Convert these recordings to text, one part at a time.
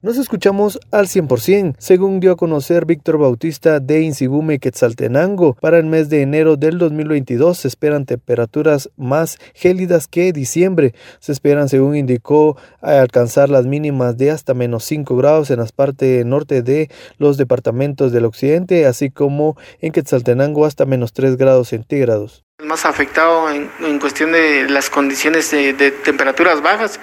Nos escuchamos al 100%, según dio a conocer Víctor Bautista de Insigume Quetzaltenango. Para el mes de enero del 2022 se esperan temperaturas más gélidas que diciembre. Se esperan, según indicó, alcanzar las mínimas de hasta menos 5 grados en las partes norte de los departamentos del occidente, así como en Quetzaltenango hasta menos 3 grados centígrados más afectado en, cuestión de las condiciones de, temperaturas bajas.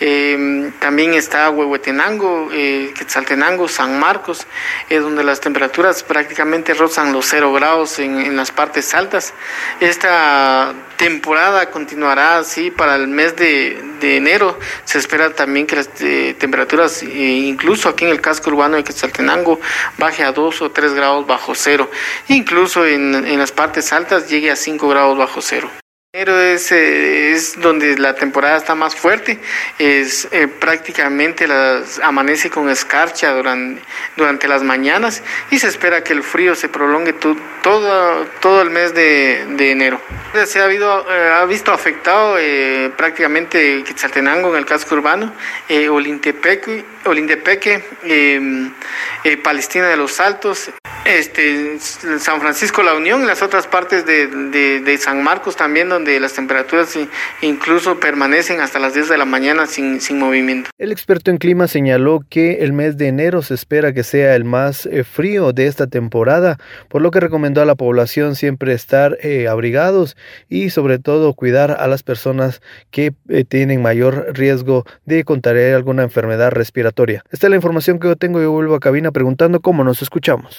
Eh, también está Huehuetenango, eh, Quetzaltenango, San Marcos, eh, donde las temperaturas prácticamente rozan los cero grados en, en, las partes altas. Esta temporada continuará así para el mes de, de enero. Se espera también que las eh, temperaturas, incluso aquí en el casco urbano de Quetzaltenango, baje a 2 o 3 grados bajo cero. Incluso en, en las partes altas llegue a 5 grados bajo cero. Enero es, eh, es, donde la temporada está más fuerte, es eh, prácticamente las, amanece con escarcha durante, durante las mañanas y se espera que el frío se prolongue tu, todo, todo el mes de, de enero. Se ha, habido, eh, ha visto afectado eh, prácticamente Quetzaltenango en el casco urbano, eh, Olintepeque, Olintepeque Palestina de los Altos, este, San Francisco La Unión y las otras partes de, San Marcos también, donde las temperaturas incluso permanecen hasta las 10 de la mañana sin, sin movimiento. El experto en clima señaló que el mes de enero se espera que sea el más eh, frío de esta temporada, por lo que recomendó a la población siempre estar eh, abrigados y sobre todo cuidar a las personas que eh, tienen mayor riesgo de contraer alguna enfermedad respiratoria. Esta es la información que yo tengo y vuelvo a cabina preguntando cómo nos escuchamos.